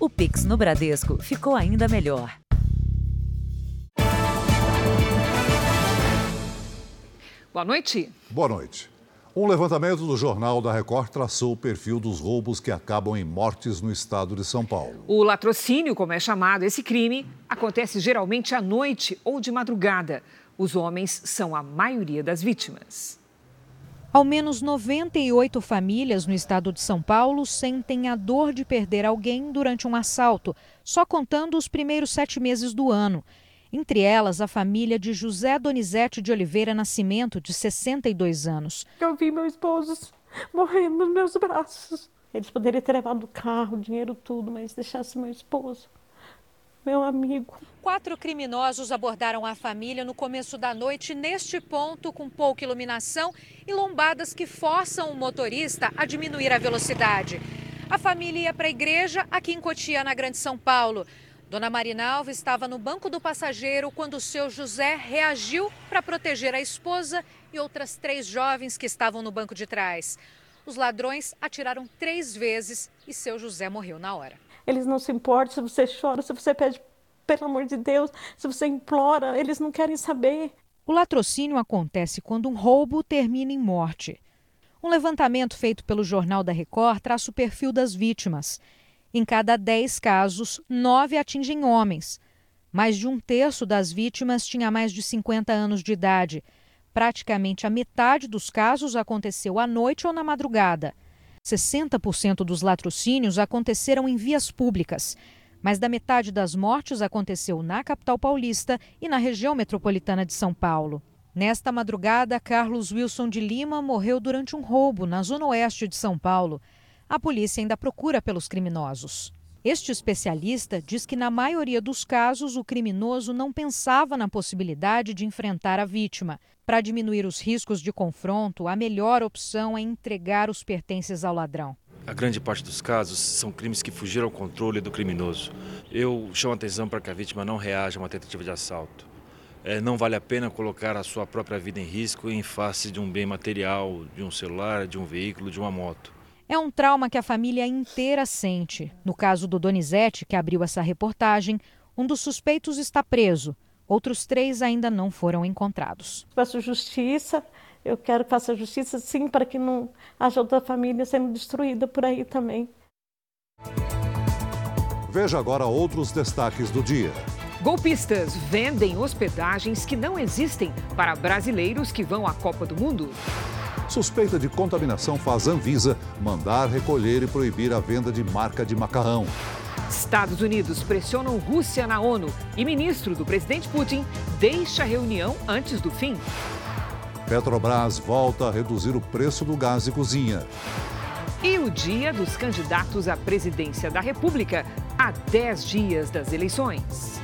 O Pix no Bradesco ficou ainda melhor. Boa noite. Boa noite. Um levantamento do Jornal da Record traçou o perfil dos roubos que acabam em mortes no estado de São Paulo. O latrocínio, como é chamado esse crime, acontece geralmente à noite ou de madrugada. Os homens são a maioria das vítimas. Ao menos 98 famílias no estado de São Paulo sentem a dor de perder alguém durante um assalto, só contando os primeiros sete meses do ano. Entre elas, a família de José Donizete de Oliveira Nascimento, de 62 anos. Eu vi meu esposo morrendo nos meus braços. Eles poderiam ter levado o carro, o dinheiro, tudo, mas deixasse meu esposo, meu amigo. Quatro criminosos abordaram a família no começo da noite, neste ponto, com pouca iluminação e lombadas que forçam o motorista a diminuir a velocidade. A família ia para a igreja aqui em Cotia, na Grande São Paulo. Dona Marinalva estava no banco do passageiro quando seu José reagiu para proteger a esposa e outras três jovens que estavam no banco de trás. Os ladrões atiraram três vezes e seu José morreu na hora. Eles não se importam se você chora, se você pede pelo amor de Deus, se você implora, eles não querem saber. O latrocínio acontece quando um roubo termina em morte. Um levantamento feito pelo Jornal da Record traça o perfil das vítimas. Em cada 10 casos, nove atingem homens. Mais de um terço das vítimas tinha mais de 50 anos de idade. Praticamente a metade dos casos aconteceu à noite ou na madrugada. 60% dos latrocínios aconteceram em vias públicas. Mais da metade das mortes aconteceu na capital paulista e na região metropolitana de São Paulo. Nesta madrugada, Carlos Wilson de Lima morreu durante um roubo na zona oeste de São Paulo a polícia ainda procura pelos criminosos. Este especialista diz que, na maioria dos casos, o criminoso não pensava na possibilidade de enfrentar a vítima. Para diminuir os riscos de confronto, a melhor opção é entregar os pertences ao ladrão. A grande parte dos casos são crimes que fugiram ao controle do criminoso. Eu chamo a atenção para que a vítima não reaja a uma tentativa de assalto. É, não vale a pena colocar a sua própria vida em risco em face de um bem material, de um celular, de um veículo, de uma moto. É um trauma que a família inteira sente. No caso do Donizete, que abriu essa reportagem, um dos suspeitos está preso. Outros três ainda não foram encontrados. Peço justiça, eu quero que faça justiça sim, para que não haja outra família sendo destruída por aí também. Veja agora outros destaques do dia. Golpistas vendem hospedagens que não existem para brasileiros que vão à Copa do Mundo. Suspeita de contaminação faz Anvisa mandar recolher e proibir a venda de marca de macarrão. Estados Unidos pressionam Rússia na ONU e ministro do presidente Putin deixa a reunião antes do fim. Petrobras volta a reduzir o preço do gás de cozinha. E o dia dos candidatos à presidência da República, a 10 dias das eleições.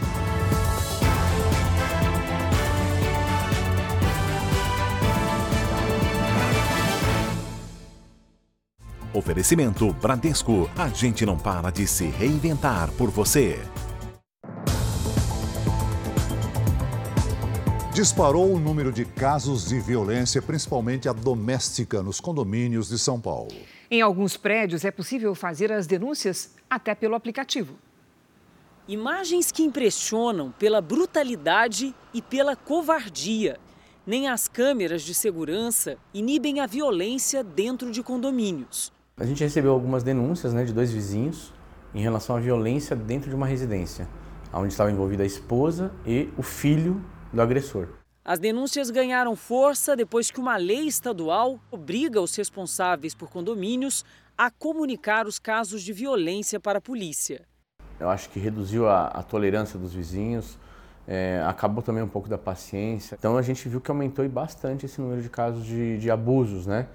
Oferecimento Bradesco. A gente não para de se reinventar por você. Disparou o número de casos de violência, principalmente a doméstica, nos condomínios de São Paulo. Em alguns prédios é possível fazer as denúncias até pelo aplicativo. Imagens que impressionam pela brutalidade e pela covardia. Nem as câmeras de segurança inibem a violência dentro de condomínios. A gente recebeu algumas denúncias né, de dois vizinhos em relação à violência dentro de uma residência, onde estava envolvida a esposa e o filho do agressor. As denúncias ganharam força depois que uma lei estadual obriga os responsáveis por condomínios a comunicar os casos de violência para a polícia. Eu acho que reduziu a, a tolerância dos vizinhos, é, acabou também um pouco da paciência. Então a gente viu que aumentou bastante esse número de casos de, de abusos, né?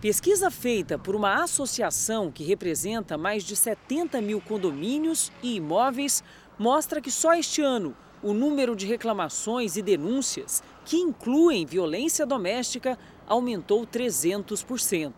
Pesquisa feita por uma associação que representa mais de 70 mil condomínios e imóveis mostra que só este ano o número de reclamações e denúncias que incluem violência doméstica aumentou 300%.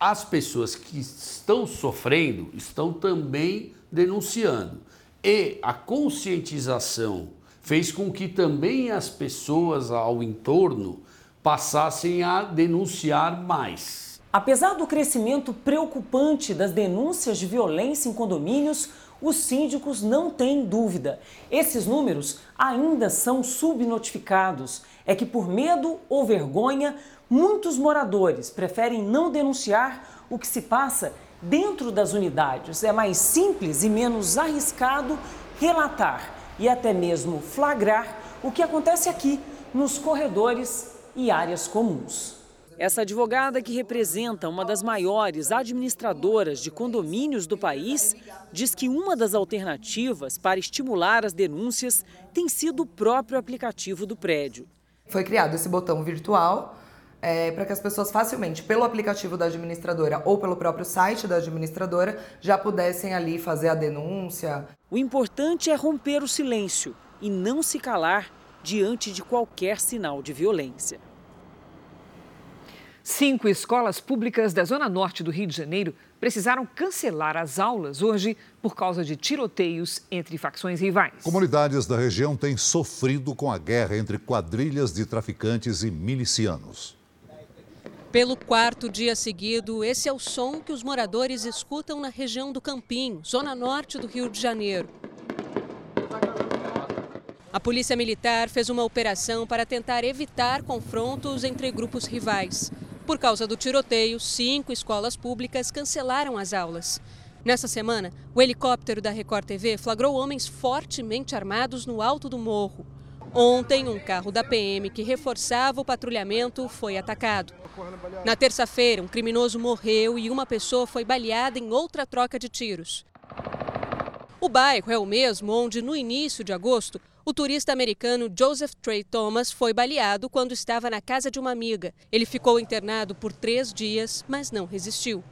As pessoas que estão sofrendo estão também denunciando. E a conscientização fez com que também as pessoas ao entorno passassem a denunciar mais. Apesar do crescimento preocupante das denúncias de violência em condomínios, os síndicos não têm dúvida. Esses números ainda são subnotificados. É que, por medo ou vergonha, muitos moradores preferem não denunciar o que se passa dentro das unidades. É mais simples e menos arriscado relatar e até mesmo flagrar o que acontece aqui, nos corredores e áreas comuns. Essa advogada, que representa uma das maiores administradoras de condomínios do país, diz que uma das alternativas para estimular as denúncias tem sido o próprio aplicativo do prédio. Foi criado esse botão virtual é, para que as pessoas facilmente, pelo aplicativo da administradora ou pelo próprio site da administradora, já pudessem ali fazer a denúncia. O importante é romper o silêncio e não se calar diante de qualquer sinal de violência. Cinco escolas públicas da Zona Norte do Rio de Janeiro precisaram cancelar as aulas hoje por causa de tiroteios entre facções rivais. Comunidades da região têm sofrido com a guerra entre quadrilhas de traficantes e milicianos. Pelo quarto dia seguido, esse é o som que os moradores escutam na região do Campinho, zona norte do Rio de Janeiro. A Polícia Militar fez uma operação para tentar evitar confrontos entre grupos rivais. Por causa do tiroteio, cinco escolas públicas cancelaram as aulas. Nessa semana, o helicóptero da Record TV flagrou homens fortemente armados no alto do morro. Ontem, um carro da PM que reforçava o patrulhamento foi atacado. Na terça-feira, um criminoso morreu e uma pessoa foi baleada em outra troca de tiros. O bairro é o mesmo onde, no início de agosto, o turista americano Joseph Trey Thomas foi baleado quando estava na casa de uma amiga. Ele ficou internado por três dias, mas não resistiu.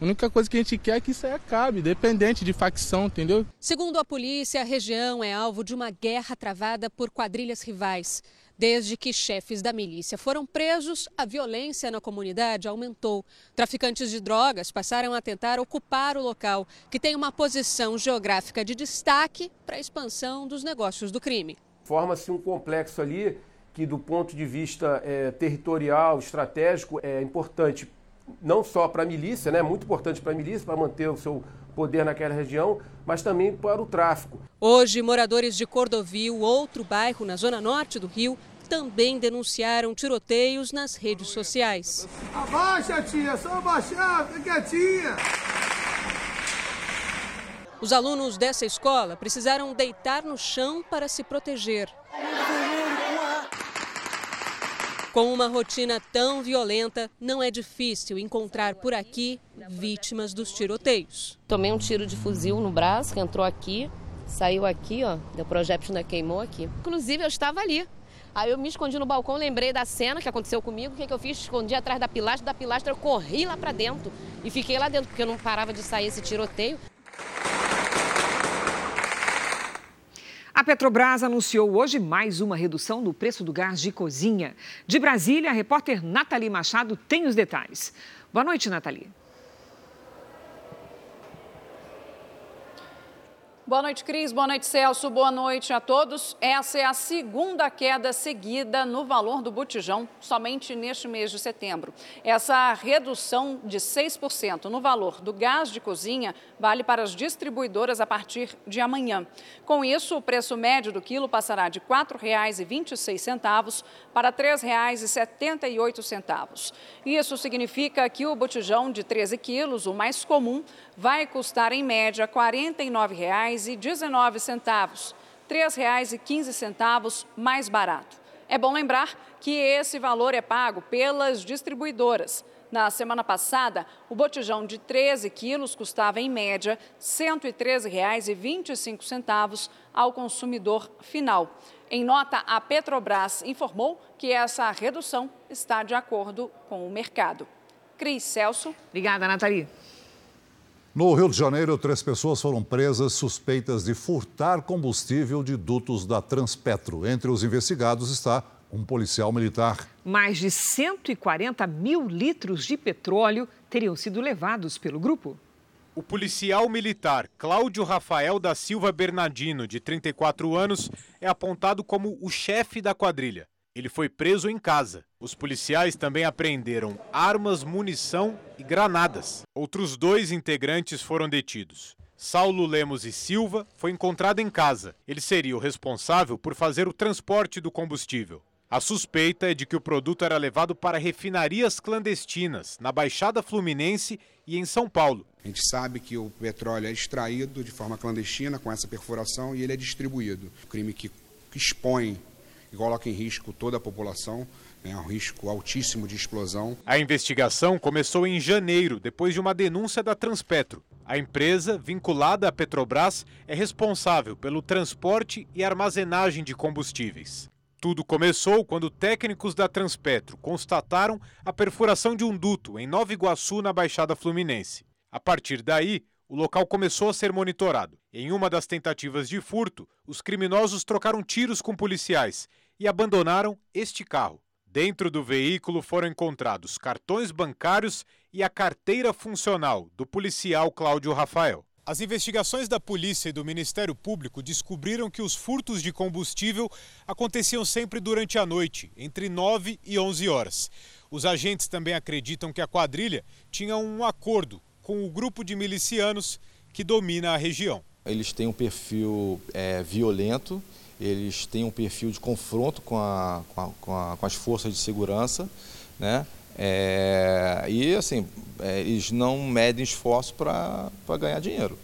A única coisa que a gente quer é que isso aí acabe, independente de facção, entendeu? Segundo a polícia, a região é alvo de uma guerra travada por quadrilhas rivais. Desde que chefes da milícia foram presos, a violência na comunidade aumentou. Traficantes de drogas passaram a tentar ocupar o local, que tem uma posição geográfica de destaque para a expansão dos negócios do crime. Forma-se um complexo ali que, do ponto de vista é, territorial, estratégico, é importante não só para a milícia, né, muito importante para a milícia, para manter o seu poder naquela região, mas também para o tráfico. Hoje, moradores de Cordovil, outro bairro na zona norte do Rio, também denunciaram tiroteios nas redes sociais. Abaixa, tia, só abaixar, fica quietinha. Os alunos dessa escola precisaram deitar no chão para se proteger. Com uma rotina tão violenta, não é difícil encontrar por aqui vítimas dos tiroteios. Tomei um tiro de fuzil no braço, que entrou aqui, saiu aqui, ó, deu projétil ainda queimou aqui. Inclusive, eu estava ali, Aí eu me escondi no balcão, lembrei da cena que aconteceu comigo. O que, que eu fiz? Escondi atrás da pilastra, da pilastra eu corri lá para dentro e fiquei lá dentro, porque eu não parava de sair esse tiroteio. A Petrobras anunciou hoje mais uma redução no preço do gás de cozinha. De Brasília, a repórter Nathalie Machado tem os detalhes. Boa noite, Nathalie. Boa noite, Cris. Boa noite, Celso. Boa noite a todos. Essa é a segunda queda seguida no valor do botijão, somente neste mês de setembro. Essa redução de 6% no valor do gás de cozinha vale para as distribuidoras a partir de amanhã. Com isso, o preço médio do quilo passará de R$ 4,26 para R$ 3,78. Isso significa que o botijão de 13 quilos, o mais comum, vai custar em média R$ 49,19, R$ 3,15 mais barato. É bom lembrar que esse valor é pago pelas distribuidoras. Na semana passada, o botijão de 13 quilos custava, em média, R$ 113,25 ao consumidor final. Em nota, a Petrobras informou que essa redução está de acordo com o mercado. Cris Celso. Obrigada, Nathalie. No Rio de Janeiro, três pessoas foram presas suspeitas de furtar combustível de dutos da Transpetro. Entre os investigados está um policial militar. Mais de 140 mil litros de petróleo teriam sido levados pelo grupo. O policial militar Cláudio Rafael da Silva Bernardino, de 34 anos, é apontado como o chefe da quadrilha. Ele foi preso em casa. Os policiais também apreenderam armas, munição e granadas. Outros dois integrantes foram detidos. Saulo Lemos e Silva foi encontrado em casa. Ele seria o responsável por fazer o transporte do combustível. A suspeita é de que o produto era levado para refinarias clandestinas na Baixada Fluminense e em São Paulo. A gente sabe que o petróleo é extraído de forma clandestina com essa perfuração e ele é distribuído. Um crime que expõe e coloca em risco toda a população, é um risco altíssimo de explosão. A investigação começou em janeiro, depois de uma denúncia da Transpetro. A empresa, vinculada à Petrobras, é responsável pelo transporte e armazenagem de combustíveis. Tudo começou quando técnicos da Transpetro constataram a perfuração de um duto em Nova Iguaçu, na Baixada Fluminense. A partir daí, o local começou a ser monitorado. Em uma das tentativas de furto, os criminosos trocaram tiros com policiais e abandonaram este carro. Dentro do veículo foram encontrados cartões bancários e a carteira funcional do policial Cláudio Rafael. As investigações da polícia e do Ministério Público descobriram que os furtos de combustível aconteciam sempre durante a noite, entre 9 e 11 horas. Os agentes também acreditam que a quadrilha tinha um acordo com o grupo de milicianos que domina a região. Eles têm um perfil é, violento, eles têm um perfil de confronto com, a, com, a, com, a, com as forças de segurança, né? É, e assim, é, eles não medem esforço para ganhar dinheiro.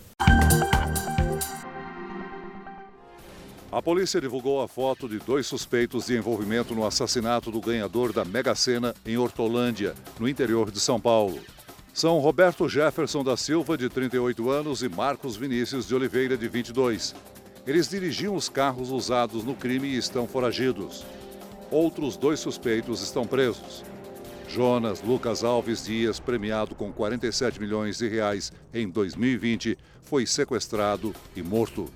A polícia divulgou a foto de dois suspeitos de envolvimento no assassinato do ganhador da Mega Sena em Hortolândia, no interior de São Paulo. São Roberto Jefferson da Silva, de 38 anos, e Marcos Vinícius de Oliveira, de 22. Eles dirigiam os carros usados no crime e estão foragidos. Outros dois suspeitos estão presos. Jonas Lucas Alves Dias, premiado com 47 milhões de reais em 2020, foi sequestrado e morto.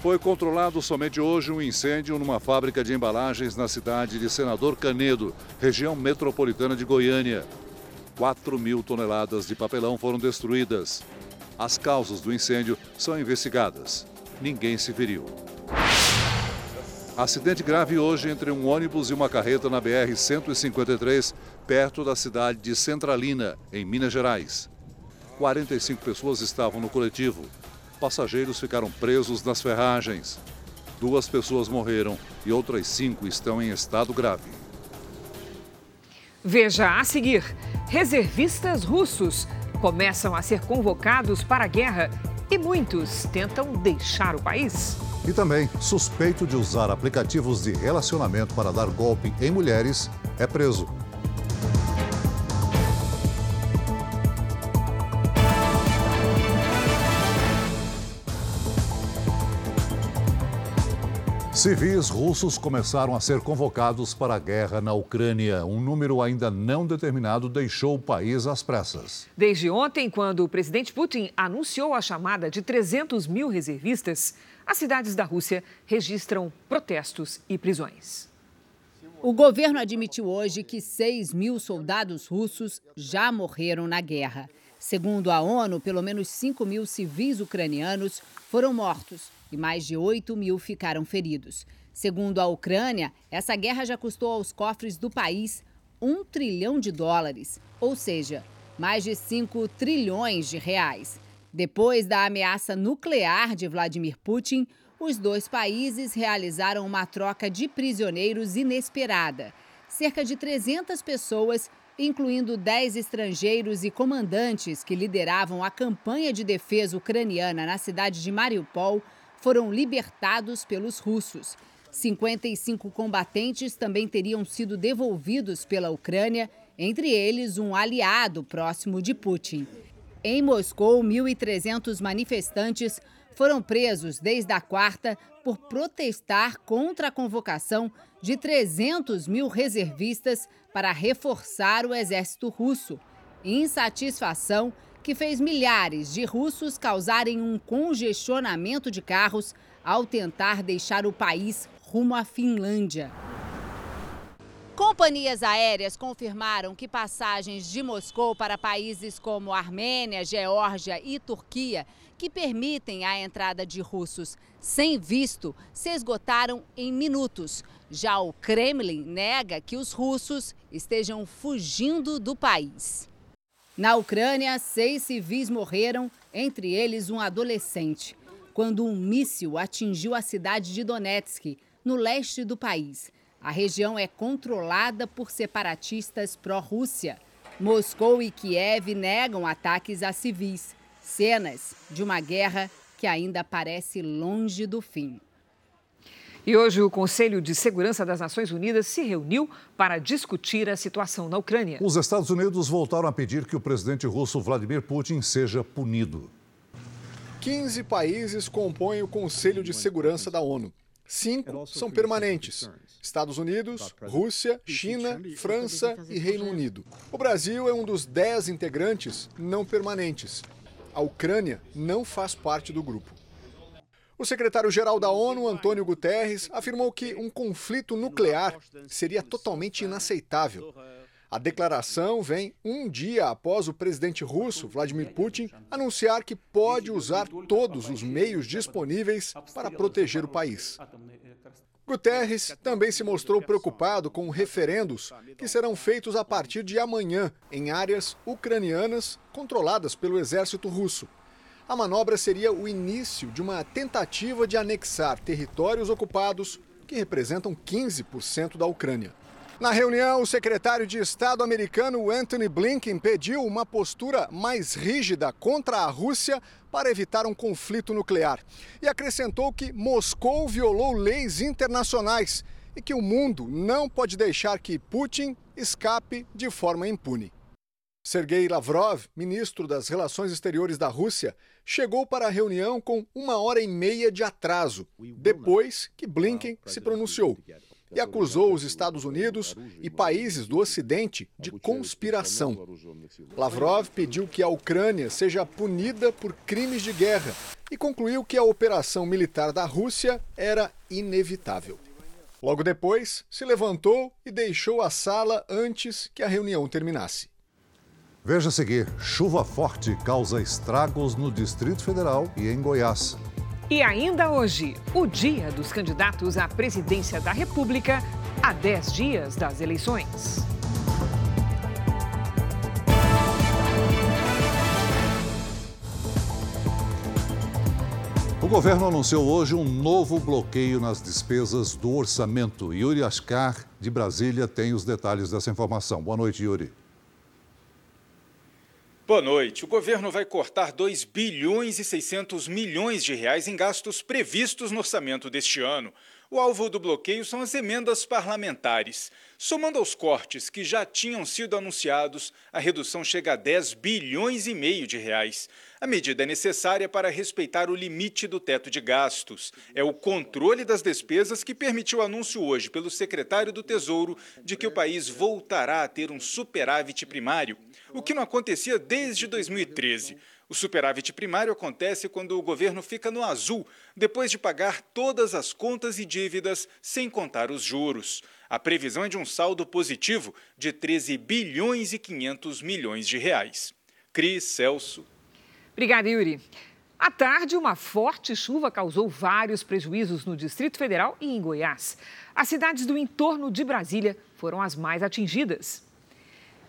Foi controlado somente hoje um incêndio numa fábrica de embalagens na cidade de Senador Canedo, região metropolitana de Goiânia. 4 mil toneladas de papelão foram destruídas. As causas do incêndio são investigadas. Ninguém se feriu. Acidente grave hoje entre um ônibus e uma carreta na BR-153, perto da cidade de Centralina, em Minas Gerais. 45 pessoas estavam no coletivo. Passageiros ficaram presos nas ferragens. Duas pessoas morreram e outras cinco estão em estado grave. Veja a seguir: reservistas russos começam a ser convocados para a guerra e muitos tentam deixar o país. E também, suspeito de usar aplicativos de relacionamento para dar golpe em mulheres é preso. Civis russos começaram a ser convocados para a guerra na Ucrânia. Um número ainda não determinado deixou o país às pressas. Desde ontem, quando o presidente Putin anunciou a chamada de 300 mil reservistas, as cidades da Rússia registram protestos e prisões. O governo admitiu hoje que 6 mil soldados russos já morreram na guerra. Segundo a ONU, pelo menos 5 mil civis ucranianos foram mortos e mais de 8 mil ficaram feridos. Segundo a Ucrânia, essa guerra já custou aos cofres do país um trilhão de dólares, ou seja, mais de 5 trilhões de reais. Depois da ameaça nuclear de Vladimir Putin, os dois países realizaram uma troca de prisioneiros inesperada. Cerca de 300 pessoas, incluindo 10 estrangeiros e comandantes que lideravam a campanha de defesa ucraniana na cidade de Mariupol, foram libertados pelos russos. 55 combatentes também teriam sido devolvidos pela Ucrânia, entre eles um aliado próximo de Putin. Em Moscou, 1.300 manifestantes foram presos desde a quarta por protestar contra a convocação de 300 mil reservistas para reforçar o exército russo. Insatisfação que fez milhares de russos causarem um congestionamento de carros ao tentar deixar o país rumo à Finlândia. Companhias aéreas confirmaram que passagens de Moscou para países como Armênia, Geórgia e Turquia, que permitem a entrada de russos sem visto, se esgotaram em minutos. Já o Kremlin nega que os russos estejam fugindo do país. Na Ucrânia, seis civis morreram, entre eles um adolescente, quando um míssil atingiu a cidade de Donetsk, no leste do país. A região é controlada por separatistas pró-Rússia. Moscou e Kiev negam ataques a civis. Cenas de uma guerra que ainda parece longe do fim. E hoje o Conselho de Segurança das Nações Unidas se reuniu para discutir a situação na Ucrânia. Os Estados Unidos voltaram a pedir que o presidente russo Vladimir Putin seja punido. 15 países compõem o Conselho de Segurança da ONU. Cinco são permanentes: Estados Unidos, Rússia, China, França e Reino Unido. O Brasil é um dos dez integrantes não permanentes. A Ucrânia não faz parte do grupo. O secretário-geral da ONU, Antônio Guterres, afirmou que um conflito nuclear seria totalmente inaceitável. A declaração vem um dia após o presidente russo, Vladimir Putin, anunciar que pode usar todos os meios disponíveis para proteger o país. Guterres também se mostrou preocupado com referendos que serão feitos a partir de amanhã em áreas ucranianas controladas pelo exército russo. A manobra seria o início de uma tentativa de anexar territórios ocupados que representam 15% da Ucrânia. Na reunião, o secretário de Estado americano Anthony Blinken pediu uma postura mais rígida contra a Rússia para evitar um conflito nuclear e acrescentou que Moscou violou leis internacionais e que o mundo não pode deixar que Putin escape de forma impune. Sergei Lavrov, ministro das Relações Exteriores da Rússia, chegou para a reunião com uma hora e meia de atraso, depois que Blinken se pronunciou e acusou os Estados Unidos e países do Ocidente de conspiração. Lavrov pediu que a Ucrânia seja punida por crimes de guerra e concluiu que a operação militar da Rússia era inevitável. Logo depois, se levantou e deixou a sala antes que a reunião terminasse. Veja a seguir: chuva forte causa estragos no Distrito Federal e em Goiás. E ainda hoje, o dia dos candidatos à presidência da República, a 10 dias das eleições. O governo anunciou hoje um novo bloqueio nas despesas do orçamento. Yuri Ascar, de Brasília, tem os detalhes dessa informação. Boa noite, Yuri. Boa noite. O governo vai cortar 2 bilhões e 600 milhões de reais em gastos previstos no orçamento deste ano. O alvo do bloqueio são as emendas parlamentares. Somando aos cortes que já tinham sido anunciados, a redução chega a 10 bilhões e meio de reais. A medida é necessária para respeitar o limite do teto de gastos. É o controle das despesas que permitiu o anúncio hoje pelo secretário do Tesouro de que o país voltará a ter um superávit primário, o que não acontecia desde 2013. O superávit primário acontece quando o governo fica no azul, depois de pagar todas as contas e dívidas, sem contar os juros. A previsão é de um saldo positivo de 13 bilhões e 500 milhões de reais. Cris Celso. Obrigada, Yuri. À tarde, uma forte chuva causou vários prejuízos no Distrito Federal e em Goiás. As cidades do entorno de Brasília foram as mais atingidas.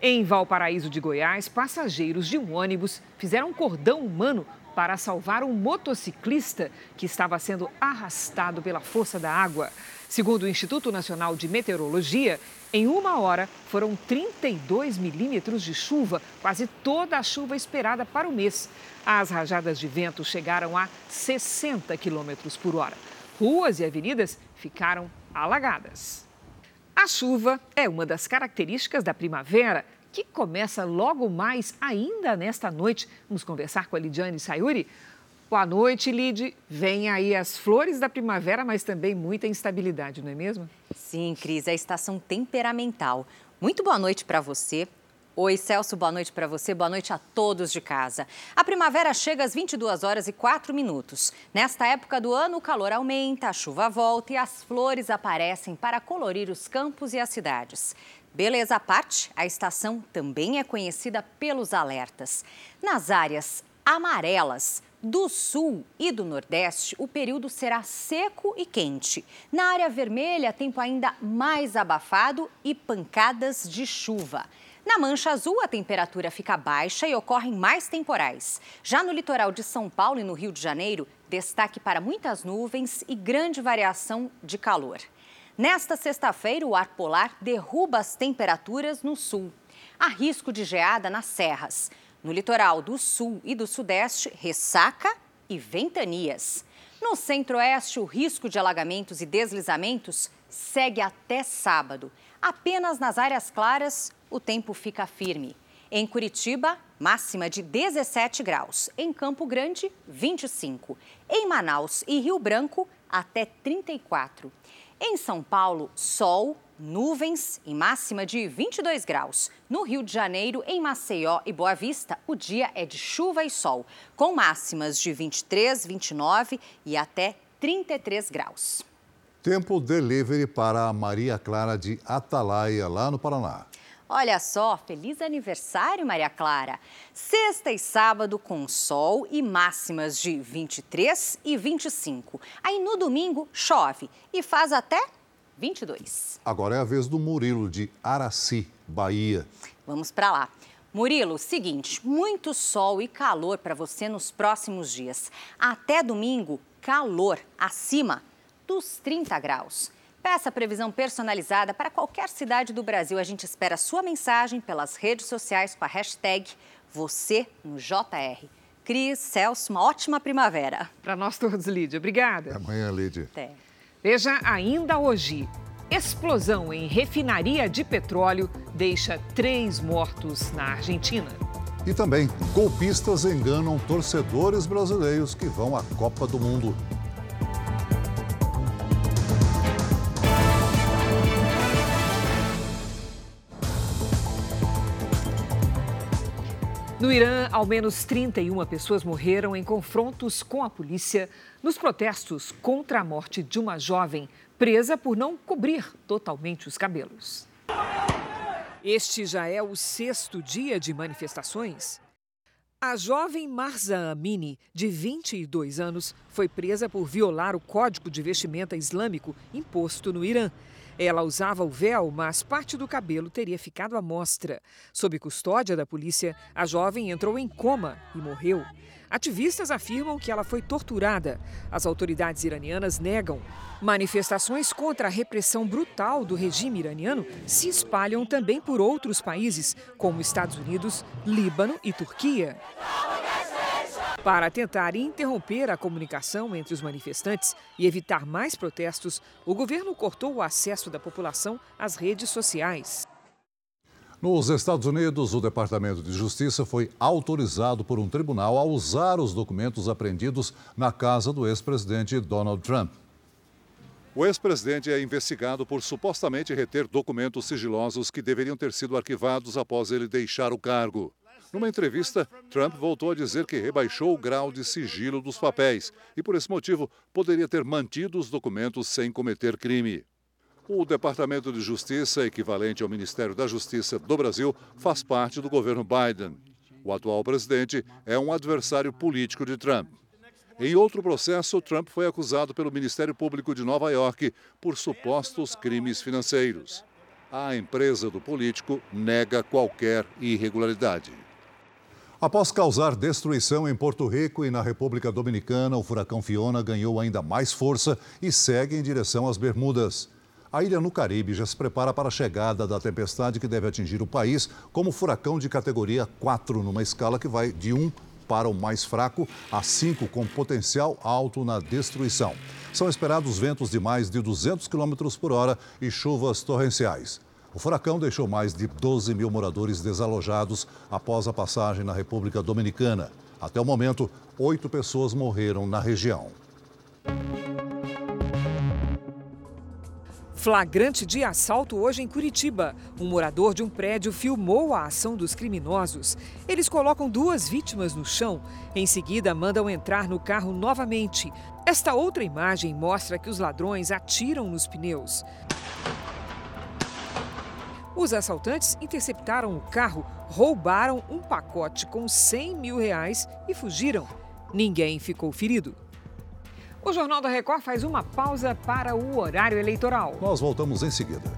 Em Valparaíso de Goiás, passageiros de um ônibus fizeram um cordão humano para salvar um motociclista que estava sendo arrastado pela força da água. Segundo o Instituto Nacional de Meteorologia, em uma hora foram 32 milímetros de chuva, quase toda a chuva esperada para o mês. As rajadas de vento chegaram a 60 quilômetros por hora. Ruas e avenidas ficaram alagadas. A chuva é uma das características da primavera, que começa logo mais ainda nesta noite. Vamos conversar com a Lidiane Sayuri. Boa noite, Lid. Vem aí as flores da primavera, mas também muita instabilidade, não é mesmo? Sim, Cris, é a estação temperamental. Muito boa noite para você. Oi, Celso, boa noite para você, boa noite a todos de casa. A primavera chega às 22 horas e 4 minutos. Nesta época do ano, o calor aumenta, a chuva volta e as flores aparecem para colorir os campos e as cidades. Beleza à parte, a estação também é conhecida pelos alertas. Nas áreas amarelas, do sul e do nordeste, o período será seco e quente. Na área vermelha, tempo ainda mais abafado e pancadas de chuva. Na Mancha Azul, a temperatura fica baixa e ocorrem mais temporais. Já no litoral de São Paulo e no Rio de Janeiro, destaque para muitas nuvens e grande variação de calor. Nesta sexta-feira, o ar polar derruba as temperaturas no sul. Há risco de geada nas serras. No litoral do sul e do sudeste, ressaca e ventanias. No centro-oeste, o risco de alagamentos e deslizamentos segue até sábado. Apenas nas áreas claras, o tempo fica firme. Em Curitiba, máxima de 17 graus. Em Campo Grande, 25. Em Manaus e Rio Branco, até 34. Em São Paulo, sol, nuvens e máxima de 22 graus. No Rio de Janeiro, em Maceió e Boa Vista, o dia é de chuva e sol, com máximas de 23, 29 e até 33 graus. Tempo delivery para a Maria Clara de Atalaia, lá no Paraná. Olha só, feliz aniversário, Maria Clara! Sexta e sábado com sol e máximas de 23 e 25. Aí no domingo chove e faz até 22. Agora é a vez do Murilo de Araci, Bahia. Vamos para lá. Murilo, seguinte, muito sol e calor para você nos próximos dias. Até domingo, calor acima dos 30 graus. Peça previsão personalizada para qualquer cidade do Brasil. A gente espera sua mensagem pelas redes sociais com a hashtag você no JR. Cris, Celso, uma ótima primavera. Para nós todos, Lídia. Obrigada. Até amanhã, Lídia. Até. Veja ainda hoje. Explosão em refinaria de petróleo deixa três mortos na Argentina. E também, golpistas enganam torcedores brasileiros que vão à Copa do Mundo. No Irã, ao menos 31 pessoas morreram em confrontos com a polícia nos protestos contra a morte de uma jovem presa por não cobrir totalmente os cabelos. Este já é o sexto dia de manifestações. A jovem Marza Amini, de 22 anos, foi presa por violar o código de vestimenta islâmico imposto no Irã ela usava o véu, mas parte do cabelo teria ficado à mostra. Sob custódia da polícia, a jovem entrou em coma e morreu. Ativistas afirmam que ela foi torturada. As autoridades iranianas negam. Manifestações contra a repressão brutal do regime iraniano se espalham também por outros países, como Estados Unidos, Líbano e Turquia. Para tentar interromper a comunicação entre os manifestantes e evitar mais protestos, o governo cortou o acesso da população às redes sociais. Nos Estados Unidos, o Departamento de Justiça foi autorizado por um tribunal a usar os documentos apreendidos na casa do ex-presidente Donald Trump. O ex-presidente é investigado por supostamente reter documentos sigilosos que deveriam ter sido arquivados após ele deixar o cargo. Numa entrevista, Trump voltou a dizer que rebaixou o grau de sigilo dos papéis e, por esse motivo, poderia ter mantido os documentos sem cometer crime. O Departamento de Justiça, equivalente ao Ministério da Justiça do Brasil, faz parte do governo Biden. O atual presidente é um adversário político de Trump. Em outro processo, Trump foi acusado pelo Ministério Público de Nova York por supostos crimes financeiros. A empresa do político nega qualquer irregularidade. Após causar destruição em Porto Rico e na República Dominicana, o furacão Fiona ganhou ainda mais força e segue em direção às Bermudas. A ilha no Caribe já se prepara para a chegada da tempestade que deve atingir o país como furacão de categoria 4, numa escala que vai de 1 para o mais fraco a 5, com potencial alto na destruição. São esperados ventos de mais de 200 km por hora e chuvas torrenciais. O furacão deixou mais de 12 mil moradores desalojados após a passagem na República Dominicana. Até o momento, oito pessoas morreram na região. Flagrante de assalto hoje em Curitiba. Um morador de um prédio filmou a ação dos criminosos. Eles colocam duas vítimas no chão. Em seguida, mandam entrar no carro novamente. Esta outra imagem mostra que os ladrões atiram nos pneus. Os assaltantes interceptaram o carro, roubaram um pacote com 100 mil reais e fugiram. Ninguém ficou ferido. O Jornal da Record faz uma pausa para o horário eleitoral. Nós voltamos em seguida.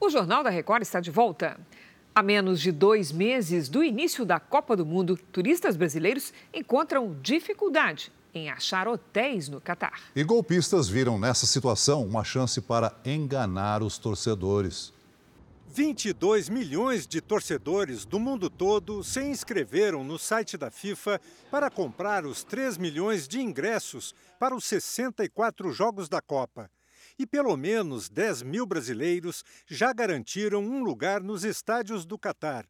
O Jornal da Record está de volta. A menos de dois meses do início da Copa do Mundo, turistas brasileiros encontram dificuldade em achar hotéis no Catar. E golpistas viram nessa situação uma chance para enganar os torcedores. 22 milhões de torcedores do mundo todo se inscreveram no site da FIFA para comprar os 3 milhões de ingressos para os 64 jogos da Copa e pelo menos 10 mil brasileiros já garantiram um lugar nos estádios do Catar.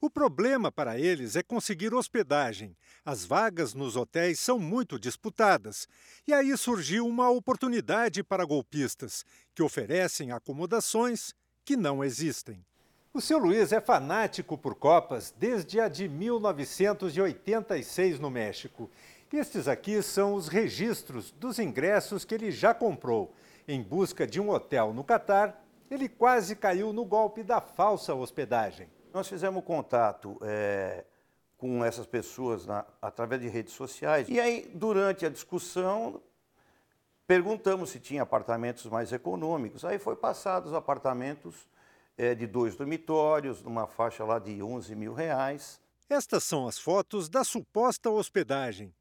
O problema para eles é conseguir hospedagem. As vagas nos hotéis são muito disputadas. E aí surgiu uma oportunidade para golpistas, que oferecem acomodações que não existem. O seu Luiz é fanático por Copas desde a de 1986 no México. Estes aqui são os registros dos ingressos que ele já comprou em busca de um hotel no Catar, ele quase caiu no golpe da falsa hospedagem. Nós fizemos contato é, com essas pessoas na, através de redes sociais. E aí, durante a discussão, perguntamos se tinha apartamentos mais econômicos. Aí foi passados apartamentos é, de dois dormitórios, numa faixa lá de 11 mil reais. Estas são as fotos da suposta hospedagem.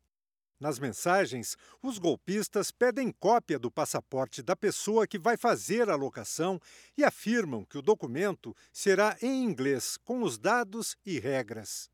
Nas mensagens, os golpistas pedem cópia do passaporte da pessoa que vai fazer a locação e afirmam que o documento será em inglês, com os dados e regras.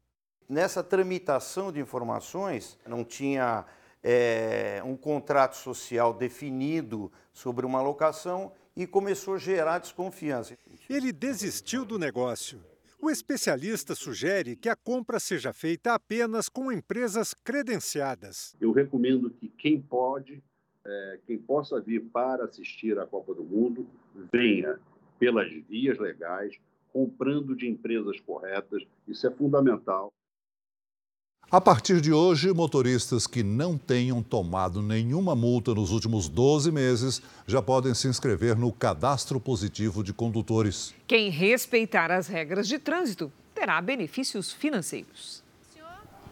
Nessa tramitação de informações, não tinha é, um contrato social definido sobre uma locação e começou a gerar desconfiança. Ele desistiu do negócio o especialista sugere que a compra seja feita apenas com empresas credenciadas. Eu recomendo que quem pode, é, quem possa vir para assistir à Copa do Mundo, venha pelas vias legais, comprando de empresas corretas. Isso é fundamental. A partir de hoje, motoristas que não tenham tomado nenhuma multa nos últimos 12 meses já podem se inscrever no cadastro positivo de condutores. Quem respeitar as regras de trânsito terá benefícios financeiros.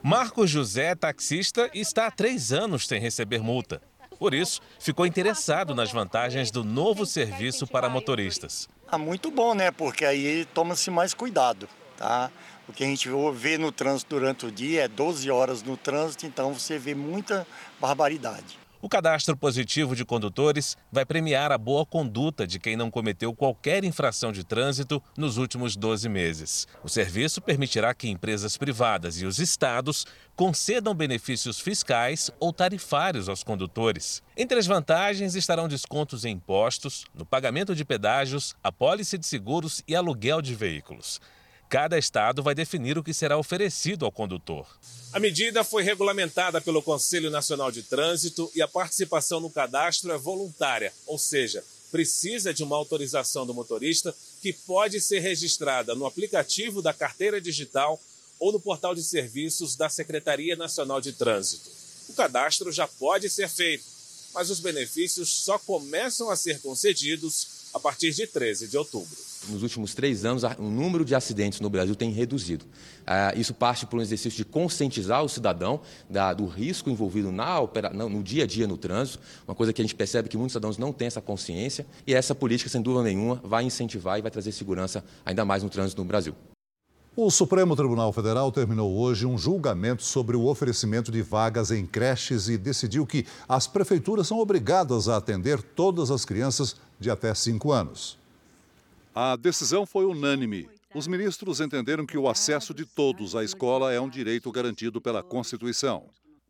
Marcos José, taxista, está há três anos sem receber multa. Por isso, ficou interessado nas vantagens do novo serviço para motoristas. Ah, muito bom, né? Porque aí toma-se mais cuidado, tá? O que a gente vê no trânsito durante o dia é 12 horas no trânsito, então você vê muita barbaridade. O cadastro positivo de condutores vai premiar a boa conduta de quem não cometeu qualquer infração de trânsito nos últimos 12 meses. O serviço permitirá que empresas privadas e os estados concedam benefícios fiscais ou tarifários aos condutores. Entre as vantagens estarão descontos em impostos, no pagamento de pedágios, apólice de seguros e aluguel de veículos. Cada estado vai definir o que será oferecido ao condutor. A medida foi regulamentada pelo Conselho Nacional de Trânsito e a participação no cadastro é voluntária, ou seja, precisa de uma autorização do motorista que pode ser registrada no aplicativo da carteira digital ou no portal de serviços da Secretaria Nacional de Trânsito. O cadastro já pode ser feito, mas os benefícios só começam a ser concedidos a partir de 13 de outubro. Nos últimos três anos, o número de acidentes no Brasil tem reduzido. Ah, isso parte por um exercício de conscientizar o cidadão do risco envolvido na no dia a dia no trânsito, uma coisa que a gente percebe que muitos cidadãos não têm essa consciência, e essa política, sem dúvida nenhuma, vai incentivar e vai trazer segurança ainda mais no trânsito no Brasil. O Supremo Tribunal Federal terminou hoje um julgamento sobre o oferecimento de vagas em creches e decidiu que as prefeituras são obrigadas a atender todas as crianças de até 5 anos. A decisão foi unânime. Os ministros entenderam que o acesso de todos à escola é um direito garantido pela Constituição.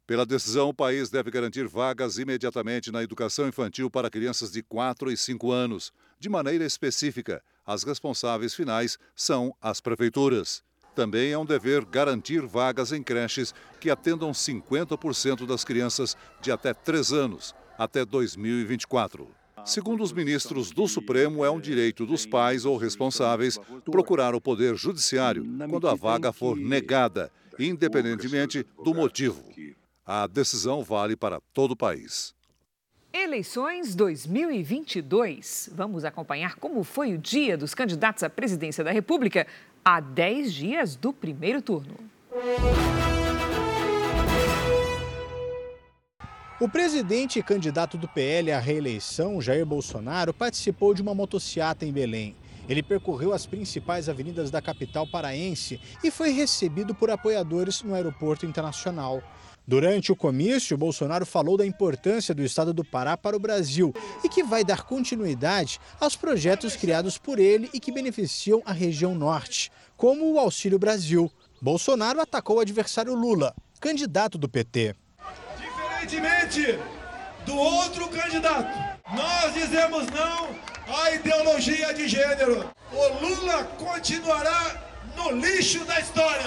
Pela decisão, o país deve garantir vagas imediatamente na educação infantil para crianças de 4 e 5 anos. De maneira específica, as responsáveis finais são as prefeituras. Também é um dever garantir vagas em creches que atendam 50% das crianças de até 3 anos, até 2024. Segundo os ministros do Supremo, é um direito dos pais ou responsáveis procurar o Poder Judiciário quando a vaga for negada, independentemente do motivo. A decisão vale para todo o país. Eleições 2022. Vamos acompanhar como foi o dia dos candidatos à presidência da República a 10 dias do primeiro turno. O presidente e candidato do PL à reeleição, Jair Bolsonaro, participou de uma motociata em Belém. Ele percorreu as principais avenidas da capital paraense e foi recebido por apoiadores no aeroporto internacional. Durante o comício, Bolsonaro falou da importância do estado do Pará para o Brasil e que vai dar continuidade aos projetos criados por ele e que beneficiam a região norte, como o Auxílio Brasil. Bolsonaro atacou o adversário Lula, candidato do PT. Diferentemente do outro candidato, nós dizemos não à ideologia de gênero. O Lula continuará no lixo da história.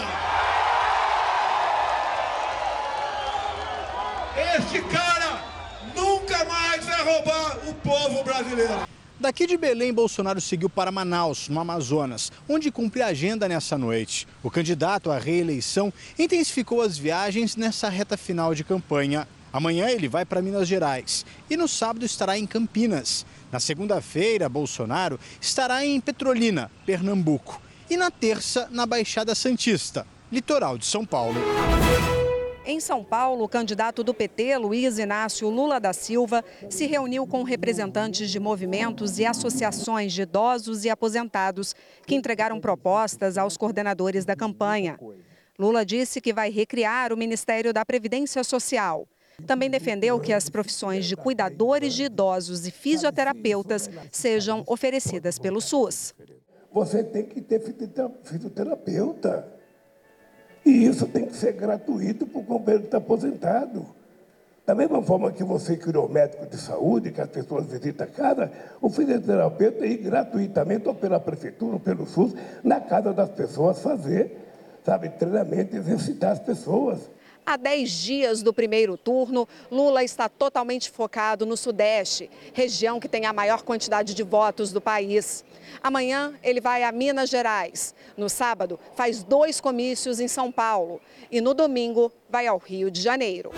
Este cara nunca mais vai roubar o povo brasileiro. Daqui de Belém, Bolsonaro seguiu para Manaus, no Amazonas, onde cumpre a agenda nessa noite. O candidato à reeleição intensificou as viagens nessa reta final de campanha. Amanhã ele vai para Minas Gerais e no sábado estará em Campinas. Na segunda-feira, Bolsonaro estará em Petrolina, Pernambuco. E na terça, na Baixada Santista, litoral de São Paulo. Em São Paulo, o candidato do PT, Luiz Inácio Lula da Silva, se reuniu com representantes de movimentos e associações de idosos e aposentados que entregaram propostas aos coordenadores da campanha. Lula disse que vai recriar o Ministério da Previdência Social. Também defendeu que as profissões de cuidadores de idosos e fisioterapeutas sejam oferecidas pelo SUS. Você tem que ter fisioterapeuta. E isso tem que ser gratuito para o governo aposentado. Da mesma forma que você criou médico de saúde, que as pessoas visitam a casa, o fisioterapeuta ir gratuitamente, ou pela prefeitura, ou pelo SUS, na casa das pessoas fazer, sabe, treinamento, exercitar as pessoas. Há 10 dias do primeiro turno, Lula está totalmente focado no Sudeste, região que tem a maior quantidade de votos do país. Amanhã ele vai a Minas Gerais. No sábado, faz dois comícios em São Paulo. E no domingo, vai ao Rio de Janeiro.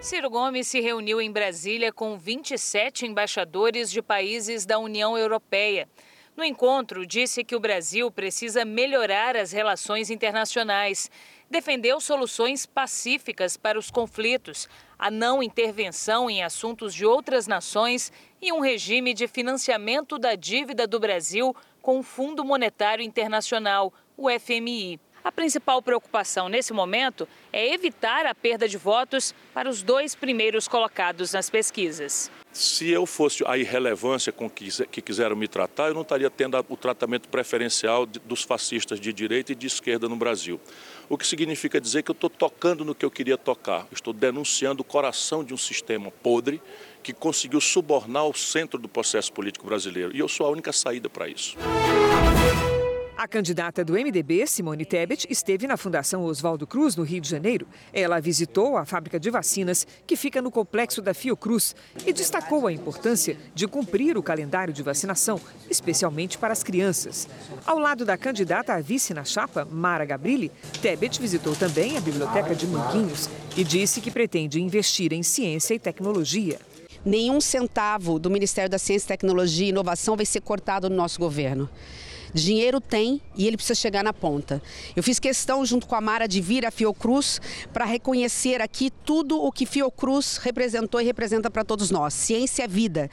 Ciro Gomes se reuniu em Brasília com 27 embaixadores de países da União Europeia. No encontro, disse que o Brasil precisa melhorar as relações internacionais defendeu soluções pacíficas para os conflitos, a não intervenção em assuntos de outras nações e um regime de financiamento da dívida do Brasil com o Fundo Monetário Internacional, o FMI. A principal preocupação nesse momento é evitar a perda de votos para os dois primeiros colocados nas pesquisas. Se eu fosse a irrelevância com que, que quiseram me tratar, eu não estaria tendo o tratamento preferencial dos fascistas de direita e de esquerda no Brasil. O que significa dizer que eu estou tocando no que eu queria tocar. Estou denunciando o coração de um sistema podre que conseguiu subornar o centro do processo político brasileiro. E eu sou a única saída para isso. A candidata do MDB, Simone Tebet, esteve na Fundação Oswaldo Cruz, no Rio de Janeiro. Ela visitou a fábrica de vacinas, que fica no complexo da Fiocruz, e destacou a importância de cumprir o calendário de vacinação, especialmente para as crianças. Ao lado da candidata a vice na chapa, Mara Gabrilli, Tebet visitou também a Biblioteca de Manguinhos e disse que pretende investir em ciência e tecnologia nenhum centavo do Ministério da Ciência, Tecnologia e Inovação vai ser cortado no nosso governo. Dinheiro tem e ele precisa chegar na ponta. Eu fiz questão, junto com a Mara, de vir à Fiocruz para reconhecer aqui tudo o que Fiocruz representou e representa para todos nós. Ciência é vida.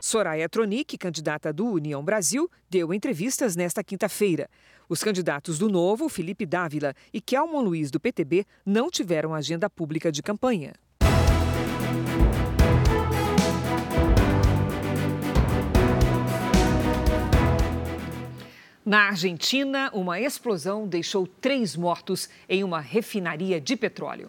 Soraya Tronic, candidata do União Brasil, deu entrevistas nesta quinta-feira. Os candidatos do Novo, Felipe Dávila e Kelmon Luiz, do PTB, não tiveram agenda pública de campanha. Na Argentina, uma explosão deixou três mortos em uma refinaria de petróleo.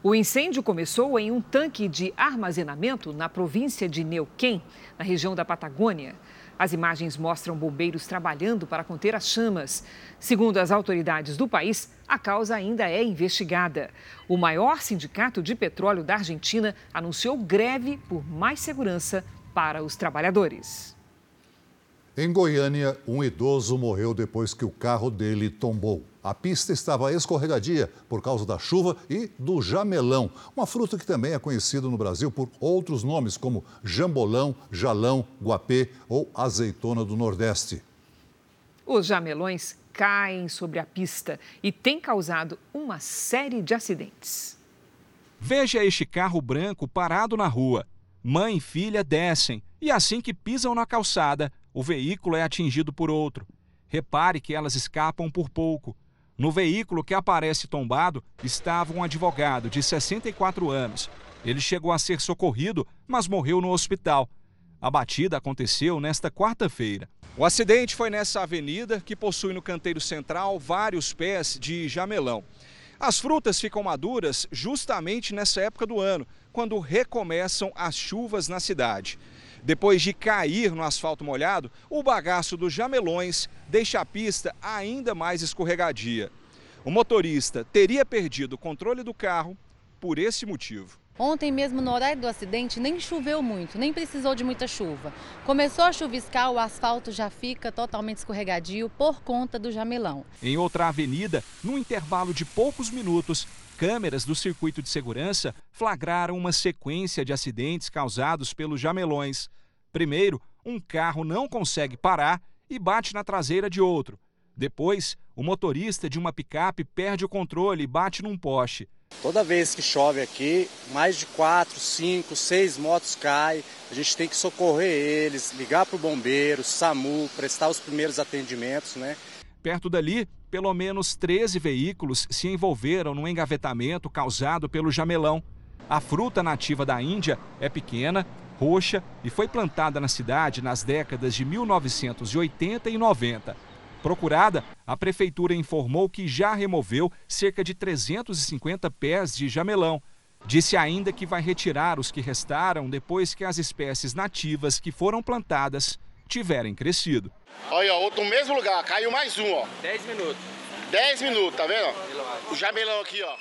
O incêndio começou em um tanque de armazenamento na província de Neuquén, na região da Patagônia. As imagens mostram bombeiros trabalhando para conter as chamas. Segundo as autoridades do país, a causa ainda é investigada. O maior sindicato de petróleo da Argentina anunciou greve por mais segurança para os trabalhadores. Em Goiânia, um idoso morreu depois que o carro dele tombou. A pista estava escorregadia por causa da chuva e do jamelão, uma fruta que também é conhecida no Brasil por outros nomes como jambolão, jalão, guapê ou azeitona do Nordeste. Os jamelões caem sobre a pista e têm causado uma série de acidentes. Veja este carro branco parado na rua. Mãe e filha descem e assim que pisam na calçada, o veículo é atingido por outro. Repare que elas escapam por pouco. No veículo que aparece tombado estava um advogado de 64 anos. Ele chegou a ser socorrido, mas morreu no hospital. A batida aconteceu nesta quarta-feira. O acidente foi nessa avenida que possui no canteiro central vários pés de jamelão. As frutas ficam maduras justamente nessa época do ano, quando recomeçam as chuvas na cidade. Depois de cair no asfalto molhado, o bagaço dos jamelões deixa a pista ainda mais escorregadia. O motorista teria perdido o controle do carro por esse motivo. Ontem mesmo, no horário do acidente, nem choveu muito, nem precisou de muita chuva. Começou a chuviscar, o asfalto já fica totalmente escorregadio por conta do jamelão. Em outra avenida, num intervalo de poucos minutos, câmeras do circuito de segurança flagraram uma sequência de acidentes causados pelos jamelões. Primeiro, um carro não consegue parar e bate na traseira de outro. Depois, o motorista de uma picape perde o controle e bate num poste. Toda vez que chove aqui, mais de quatro, cinco, seis motos caem. A gente tem que socorrer eles, ligar para o bombeiro, SAMU, prestar os primeiros atendimentos, né? Perto dali, pelo menos 13 veículos se envolveram no engavetamento causado pelo jamelão. A fruta nativa da Índia é pequena, roxa e foi plantada na cidade nas décadas de 1980 e 90. Procurada, a prefeitura informou que já removeu cerca de 350 pés de jamelão. Disse ainda que vai retirar os que restaram depois que as espécies nativas que foram plantadas tiverem crescido. Olha, outro no mesmo lugar, caiu mais um, ó. 10 minutos. 10 minutos, tá vendo? O jamelão aqui, ó.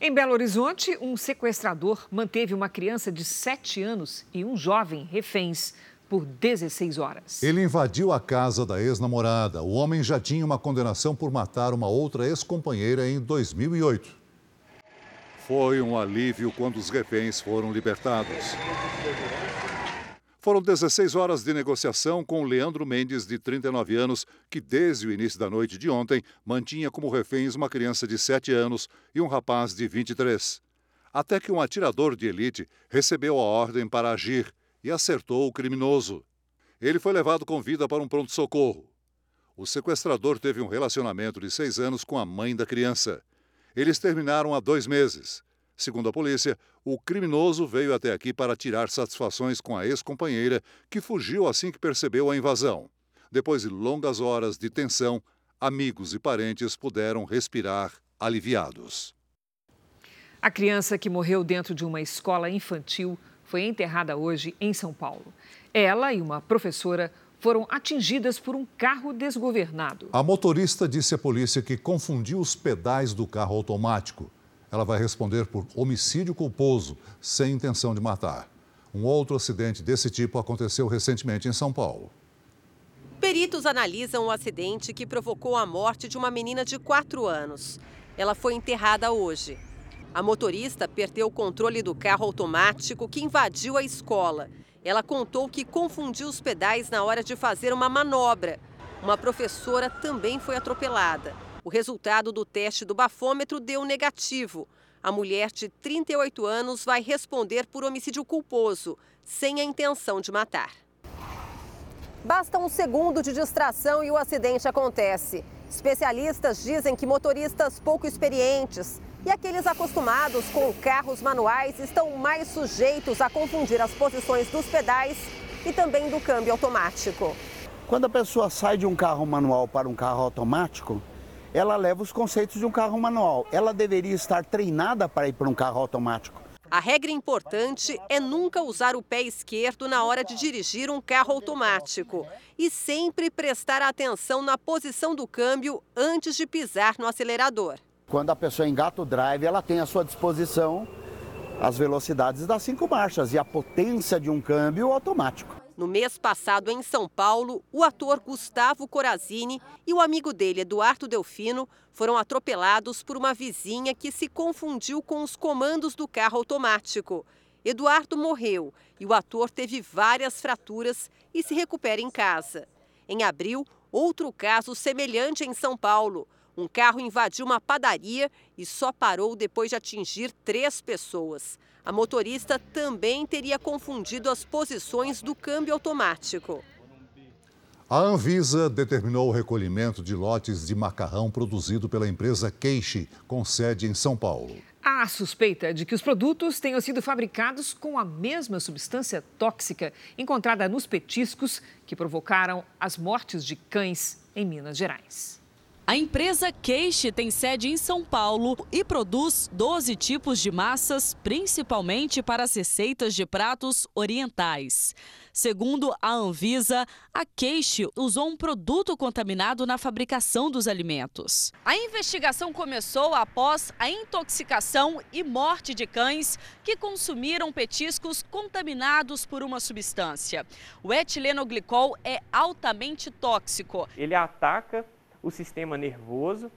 Em Belo Horizonte, um sequestrador manteve uma criança de 7 anos e um jovem reféns por 16 horas. Ele invadiu a casa da ex-namorada. O homem já tinha uma condenação por matar uma outra ex-companheira em 2008. Foi um alívio quando os reféns foram libertados. Foram 16 horas de negociação com Leandro Mendes, de 39 anos, que desde o início da noite de ontem mantinha como reféns uma criança de 7 anos e um rapaz de 23. Até que um atirador de elite recebeu a ordem para agir e acertou o criminoso. Ele foi levado com vida para um pronto-socorro. O sequestrador teve um relacionamento de seis anos com a mãe da criança. Eles terminaram há dois meses. Segundo a polícia, o criminoso veio até aqui para tirar satisfações com a ex-companheira, que fugiu assim que percebeu a invasão. Depois de longas horas de tensão, amigos e parentes puderam respirar aliviados. A criança que morreu dentro de uma escola infantil foi enterrada hoje em São Paulo. Ela e uma professora foram atingidas por um carro desgovernado. A motorista disse à polícia que confundiu os pedais do carro automático. Ela vai responder por homicídio culposo, sem intenção de matar. Um outro acidente desse tipo aconteceu recentemente em São Paulo. Peritos analisam o acidente que provocou a morte de uma menina de 4 anos. Ela foi enterrada hoje. A motorista perdeu o controle do carro automático que invadiu a escola. Ela contou que confundiu os pedais na hora de fazer uma manobra. Uma professora também foi atropelada. O resultado do teste do bafômetro deu negativo. A mulher de 38 anos vai responder por homicídio culposo, sem a intenção de matar. Basta um segundo de distração e o acidente acontece. Especialistas dizem que motoristas pouco experientes e aqueles acostumados com carros manuais estão mais sujeitos a confundir as posições dos pedais e também do câmbio automático. Quando a pessoa sai de um carro manual para um carro automático, ela leva os conceitos de um carro manual. Ela deveria estar treinada para ir para um carro automático. A regra importante é nunca usar o pé esquerdo na hora de dirigir um carro automático e sempre prestar atenção na posição do câmbio antes de pisar no acelerador. Quando a pessoa engata o drive, ela tem à sua disposição as velocidades das cinco marchas e a potência de um câmbio automático. No mês passado, em São Paulo, o ator Gustavo Corazini e o amigo dele, Eduardo Delfino, foram atropelados por uma vizinha que se confundiu com os comandos do carro automático. Eduardo morreu e o ator teve várias fraturas e se recupera em casa. Em abril, outro caso semelhante em São Paulo. Um carro invadiu uma padaria e só parou depois de atingir três pessoas. A motorista também teria confundido as posições do câmbio automático. A Anvisa determinou o recolhimento de lotes de macarrão produzido pela empresa Queixe, com sede em São Paulo. Há suspeita de que os produtos tenham sido fabricados com a mesma substância tóxica encontrada nos petiscos que provocaram as mortes de cães em Minas Gerais. A empresa Queixe tem sede em São Paulo e produz 12 tipos de massas, principalmente para as receitas de pratos orientais. Segundo a Anvisa, a Queixe usou um produto contaminado na fabricação dos alimentos. A investigação começou após a intoxicação e morte de cães que consumiram petiscos contaminados por uma substância. O etilenoglicol é altamente tóxico. Ele ataca o sistema nervoso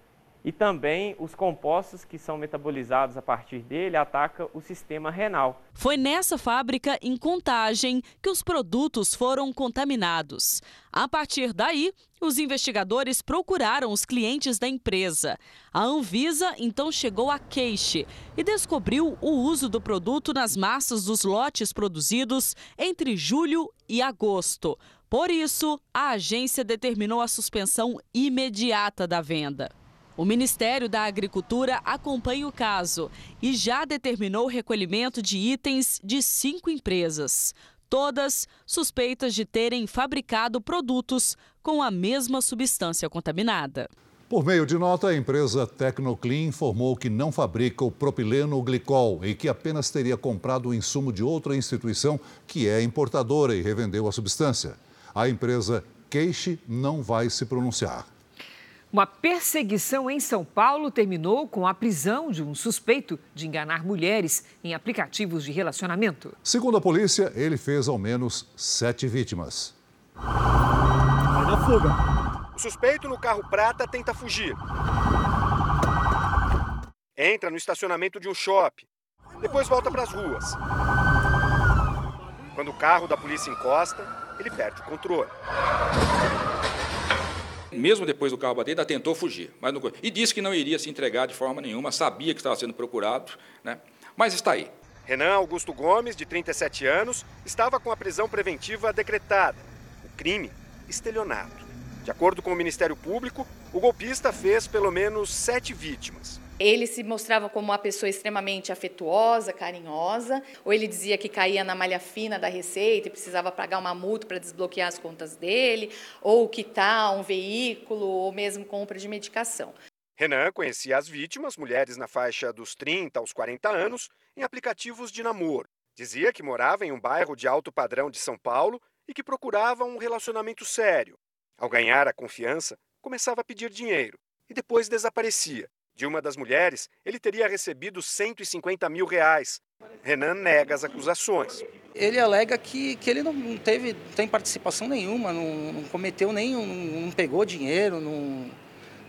e também os compostos que são metabolizados a partir dele atacam o sistema renal. Foi nessa fábrica em Contagem que os produtos foram contaminados. A partir daí, os investigadores procuraram os clientes da empresa. A Anvisa então chegou a queixe e descobriu o uso do produto nas massas dos lotes produzidos entre julho e agosto. Por isso, a agência determinou a suspensão imediata da venda. O Ministério da Agricultura acompanha o caso e já determinou o recolhimento de itens de cinco empresas, todas suspeitas de terem fabricado produtos com a mesma substância contaminada. Por meio de nota, a empresa Tecnoclean informou que não fabrica o propileno glicol e que apenas teria comprado o insumo de outra instituição que é importadora e revendeu a substância. A empresa Queixe não vai se pronunciar. Uma perseguição em São Paulo terminou com a prisão de um suspeito de enganar mulheres em aplicativos de relacionamento. Segundo a polícia, ele fez ao menos sete vítimas. Vai na fuga. O suspeito no carro prata tenta fugir. Entra no estacionamento de um shopping. Depois volta para as ruas. Quando o carro da polícia encosta, ele perde o controle. Mesmo depois do carro bater, ainda tentou fugir. Mas não... E disse que não iria se entregar de forma nenhuma, sabia que estava sendo procurado, né? mas está aí. Renan Augusto Gomes, de 37 anos, estava com a prisão preventiva decretada. O crime, estelionato. De acordo com o Ministério Público, o golpista fez pelo menos sete vítimas. Ele se mostrava como uma pessoa extremamente afetuosa, carinhosa, ou ele dizia que caía na malha fina da receita e precisava pagar uma multa para desbloquear as contas dele, ou quitar um veículo, ou mesmo compra de medicação. Renan conhecia as vítimas, mulheres na faixa dos 30 aos 40 anos, em aplicativos de namoro. Dizia que morava em um bairro de alto padrão de São Paulo e que procurava um relacionamento sério. Ao ganhar a confiança, começava a pedir dinheiro e depois desaparecia. De uma das mulheres, ele teria recebido 150 mil reais. Renan nega as acusações. Ele alega que, que ele não teve tem participação nenhuma, não, não cometeu nenhum, não pegou dinheiro, não,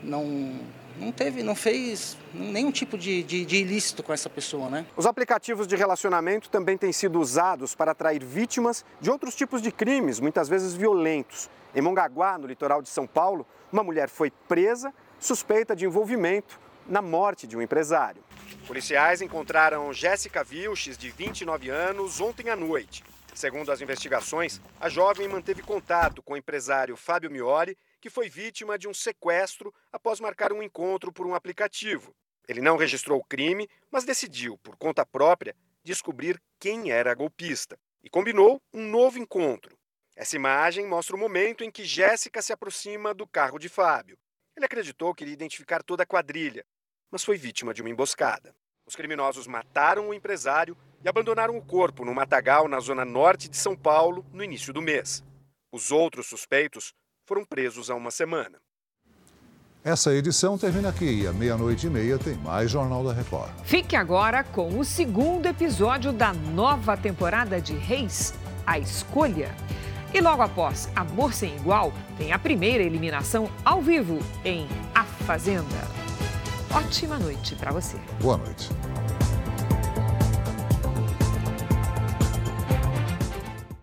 não, não teve, não fez nenhum tipo de, de, de, ilícito com essa pessoa, né? Os aplicativos de relacionamento também têm sido usados para atrair vítimas de outros tipos de crimes, muitas vezes violentos. Em Mongaguá, no litoral de São Paulo, uma mulher foi presa suspeita de envolvimento na morte de um empresário. Policiais encontraram Jéssica Vilches, de 29 anos, ontem à noite. Segundo as investigações, a jovem manteve contato com o empresário Fábio Miori, que foi vítima de um sequestro após marcar um encontro por um aplicativo. Ele não registrou o crime, mas decidiu, por conta própria, descobrir quem era a golpista e combinou um novo encontro. Essa imagem mostra o momento em que Jéssica se aproxima do carro de Fábio. Ele acreditou que iria identificar toda a quadrilha, mas foi vítima de uma emboscada. Os criminosos mataram o empresário e abandonaram o corpo no matagal na zona norte de São Paulo no início do mês. Os outros suspeitos foram presos há uma semana. Essa edição termina aqui e à meia-noite e meia tem mais Jornal da Record. Fique agora com o segundo episódio da nova temporada de Reis, A Escolha. E logo após Amor Sem Igual, tem a primeira eliminação ao vivo em A Fazenda ótima noite para você. Boa noite.